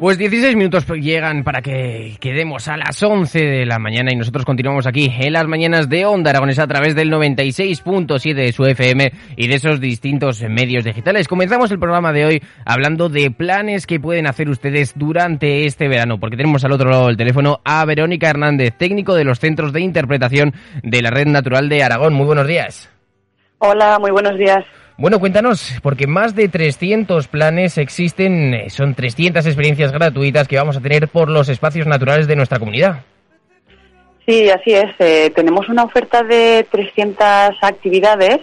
Pues 16 minutos llegan para que quedemos a las 11 de la mañana y nosotros continuamos aquí en las mañanas de Onda Aragonesa a través del 96.7 de su FM y de esos distintos medios digitales. Comenzamos el programa de hoy hablando de planes que pueden hacer ustedes durante este verano, porque tenemos al otro lado del teléfono a Verónica Hernández, técnico de los Centros de Interpretación de la Red Natural de Aragón. Muy buenos días. Hola, muy buenos días. Bueno, cuéntanos, porque más de 300 planes existen, eh, son 300 experiencias gratuitas que vamos a tener por los espacios naturales de nuestra comunidad. Sí, así es. Eh, tenemos una oferta de 300 actividades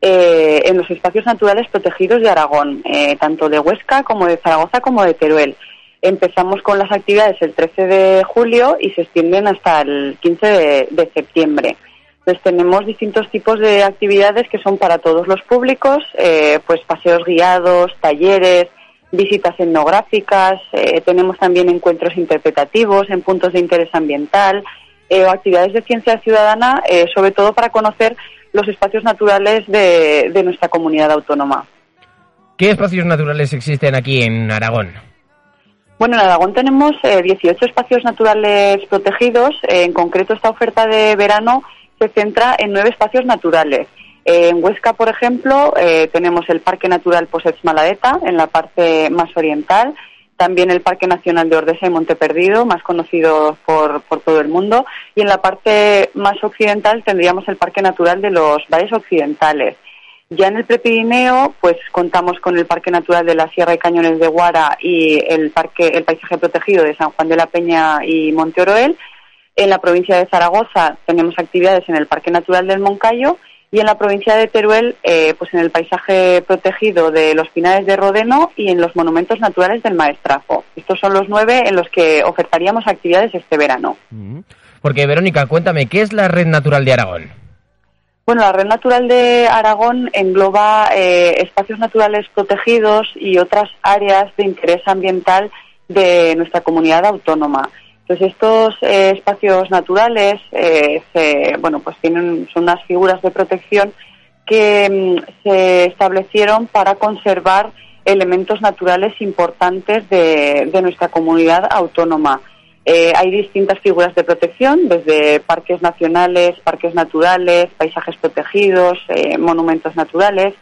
eh, en los espacios naturales protegidos de Aragón, tanto de Huesca como de Zaragoza como de Teruel. Empezamos con las actividades el 13 de julio y se extienden hasta el 15 de septiembre. Pues tenemos distintos tipos de actividades que son para todos los públicos, eh, pues paseos guiados, talleres, visitas etnográficas, eh, tenemos también encuentros interpretativos en puntos de interés ambiental eh, o actividades de ciencia ciudadana, sobre todo para conocer los espacios naturales de, de nuestra comunidad autónoma. ¿Qué espacios naturales existen aquí en Aragón? Bueno, en Aragón tenemos 18 espacios naturales protegidos. en concreto, esta oferta de verano se centra en nueve espacios naturales. en Huesca, por ejemplo, eh, tenemos el Parque Natural Posets Maladeta, en la parte más oriental, también el Parque Nacional de Ordesa y Monte Perdido, más conocido por, por todo el mundo, y en la parte más occidental tendríamos el Parque Natural de los Valles Occidentales. Ya en el Prepirineo, pues contamos con el Parque Natural de la Sierra y Cañones de Guara y el Parque, el Paisaje Protegido de San Juan de la Peña y Monte Oroel, en la provincia de Zaragoza tenemos actividades en el Parque Natural del Moncayo y en la provincia de Teruel, eh, pues en el paisaje protegido de los Pinares de Rodeno y en los monumentos naturales del Maestrazo. Estos son los nueve en los que ofertaríamos actividades este verano. Mm. Porque, Verónica, cuéntame, ¿qué es la Red Natural de Aragón? Bueno, la Red Natural de Aragón engloba eh, espacios naturales protegidos y otras áreas de interés ambiental de nuestra comunidad autónoma. Pues estos eh, espacios naturales, eh, bueno, pues tienen son unas figuras de protección que mm, se establecieron para conservar elementos naturales importantes de, nuestra comunidad autónoma. Eh, hay distintas figuras de protección, desde parques nacionales, parques naturales, paisajes protegidos, monumentos naturales,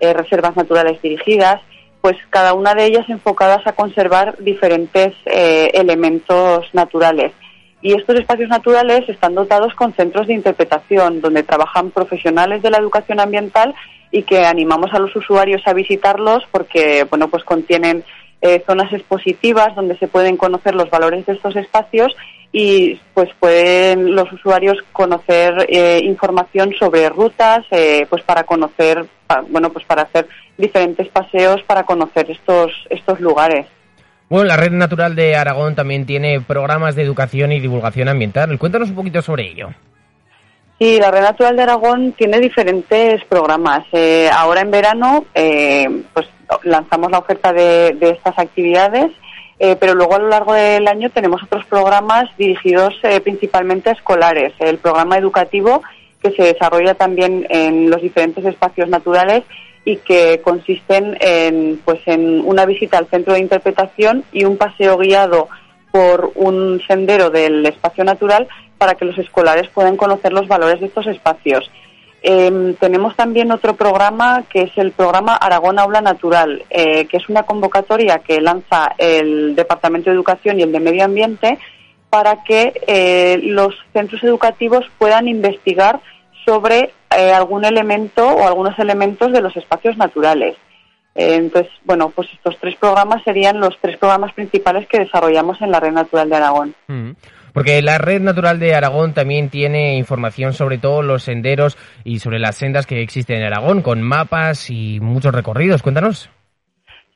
reservas naturales dirigidas pues cada una de ellas enfocadas a conservar diferentes eh, elementos naturales. Y estos espacios naturales están dotados con centros de interpretación, donde trabajan profesionales de la educación ambiental y que animamos a los usuarios a visitarlos porque, bueno, pues contienen eh, zonas expositivas donde se pueden conocer los valores de estos espacios y pues pueden los usuarios conocer eh, información sobre rutas, pues para conocer, bueno, pues para hacer diferentes paseos para conocer estos, estos lugares. Bueno, la Red Natural de Aragón también tiene programas de educación y divulgación ambiental. Cuéntanos un poquito sobre ello. Sí, la Red Natural de Aragón tiene diferentes programas. Eh, ahora en verano, eh, pues lanzamos la oferta de, estas actividades, eh, pero luego a lo largo del año tenemos otros programas dirigidos principalmente a escolares. El programa educativo que se desarrolla también en los diferentes espacios naturales y que consisten en, pues, en una visita al centro de interpretación y un paseo guiado por un sendero del espacio natural para que los escolares puedan conocer los valores de estos espacios. Em, tenemos también otro programa que es el programa Aragón Aula Natural, eh, que es una convocatoria que lanza el Departamento de Educación y el de Medio Ambiente para que eh, los centros educativos puedan investigar sobre eh, algún elemento o algunos elementos de los espacios naturales. Eh, entonces, bueno, pues estos tres programas serían los tres programas principales que desarrollamos en la Red Natural de Aragón. Mm. Porque la Red Natural de Aragón también tiene información sobre todos los senderos y sobre las sendas que existen en Aragón, con mapas y muchos recorridos. Cuéntanos.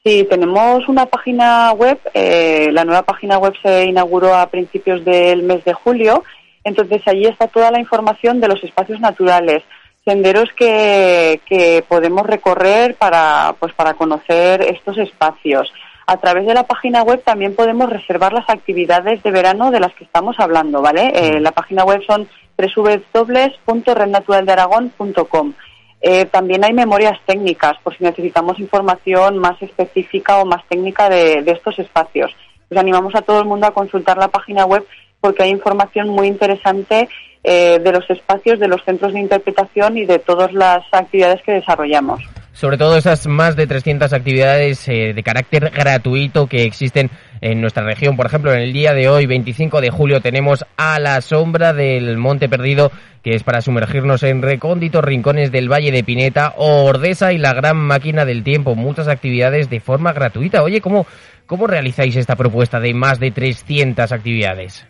Sí, tenemos una página web. Eh, la nueva página web se inauguró a principios del mes de julio. Entonces allí está toda la información de los espacios naturales, senderos que, que podemos recorrer para, pues, para conocer estos espacios. A través de la página web también podemos reservar las actividades de verano de las que estamos hablando, ¿vale? Eh, la página web son www.rednaturaldearagón.com. Eh, también hay memorias técnicas por si necesitamos información más específica o más técnica de, estos espacios. Os animamos a todo el mundo a consultar la página web porque hay información muy interesante eh, de los espacios, de los centros de interpretación y de todas las actividades que desarrollamos sobre todo esas más de 300 actividades eh, de carácter gratuito que existen en nuestra región. Por ejemplo, en el día de hoy, 25 de julio, tenemos a la sombra del Monte Perdido, que es para sumergirnos en recónditos rincones del Valle de Pineta, Ordesa y la Gran Máquina del Tiempo. Muchas actividades de forma gratuita. Oye, ¿cómo, cómo realizáis esta propuesta de más de 300 actividades?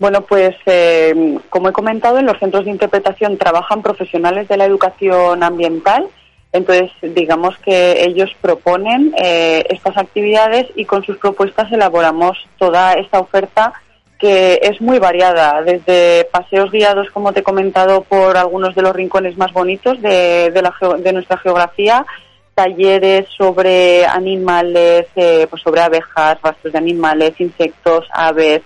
Bueno, pues eh, como he comentado, en los centros de interpretación trabajan profesionales de la educación ambiental entonces, digamos que ellos proponen eh, estas actividades y con sus propuestas elaboramos toda esta oferta que es muy variada, desde paseos guiados, como te he comentado, por algunos de los rincones más bonitos de, nuestra geografía, talleres sobre animales, eh, pues sobre abejas, rastros de animales, insectos, aves.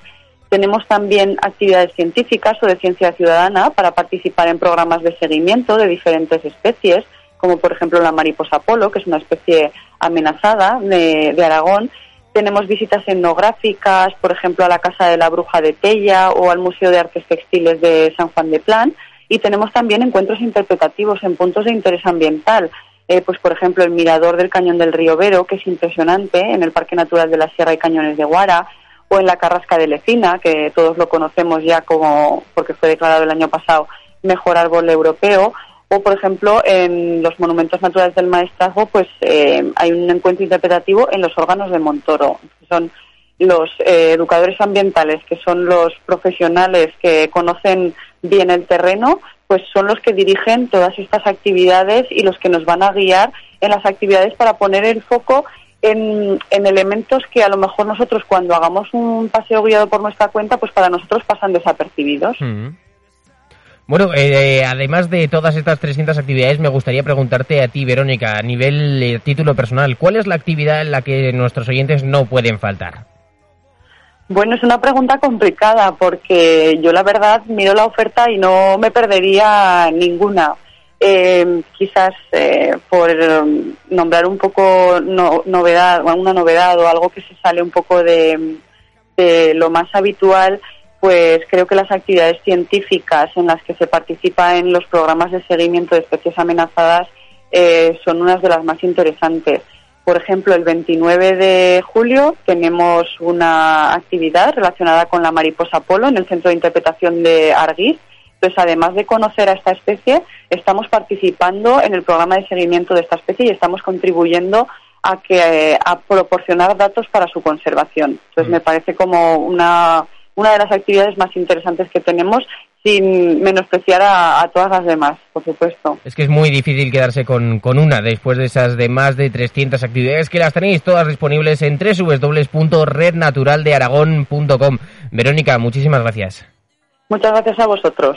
Tenemos también actividades científicas o de ciencia ciudadana para participar en programas de seguimiento de diferentes especies como por ejemplo la mariposa polo, que es una especie amenazada de, Aragón. Tenemos visitas etnográficas, por ejemplo, a la Casa de la Bruja de Tella o al Museo de Artes Textiles de San Juan de Plan. Y tenemos también encuentros interpretativos en puntos de interés ambiental. Eh, pues, por ejemplo, el mirador del Cañón del Río Vero, que es impresionante, en el Parque Natural de la Sierra y Cañones de Guara, o en la Carrasca de Lecina, que todos lo conocemos ya como, porque fue declarado el año pasado, mejor árbol europeo, o, por ejemplo, en los monumentos naturales del maestrazgo, pues eh, hay un encuentro interpretativo en los órganos de Montoro. Que son los eh, educadores ambientales, que son los profesionales que conocen bien el terreno, pues son los que dirigen todas estas actividades y los que nos van a guiar en las actividades para poner el foco en, elementos que a lo mejor nosotros cuando hagamos un paseo guiado por nuestra cuenta, pues para nosotros pasan desapercibidos. Mm. Bueno, eh, además de todas estas 300 actividades, me gustaría preguntarte a ti, Verónica, a nivel de título personal, ¿cuál es la actividad en la que nuestros oyentes no pueden faltar? Bueno, es una pregunta complicada porque yo la verdad miro la oferta y no me perdería ninguna. Eh, quizás eh, por nombrar un poco no, novedad, una novedad o algo que se sale un poco de, de lo más habitual, pues creo que las actividades científicas en las que se participa en los programas de seguimiento de especies amenazadas eh, son unas de las más interesantes. Por ejemplo, el 29 de julio tenemos una actividad relacionada con la mariposa polo en el Centro de Interpretación de Arguiz. Entonces, además de conocer a esta especie, estamos participando en el programa de seguimiento de esta especie y estamos contribuyendo a que a proporcionar datos para su conservación. Entonces, mm. me parece como una una de las actividades más interesantes que tenemos sin menospreciar a, todas las demás, por supuesto. Es que es muy difícil quedarse con, con, una después de esas de más de 300 actividades que las tenéis todas disponibles en www.rednaturaldearagón.com. Verónica, muchísimas gracias. Muchas gracias a vosotros.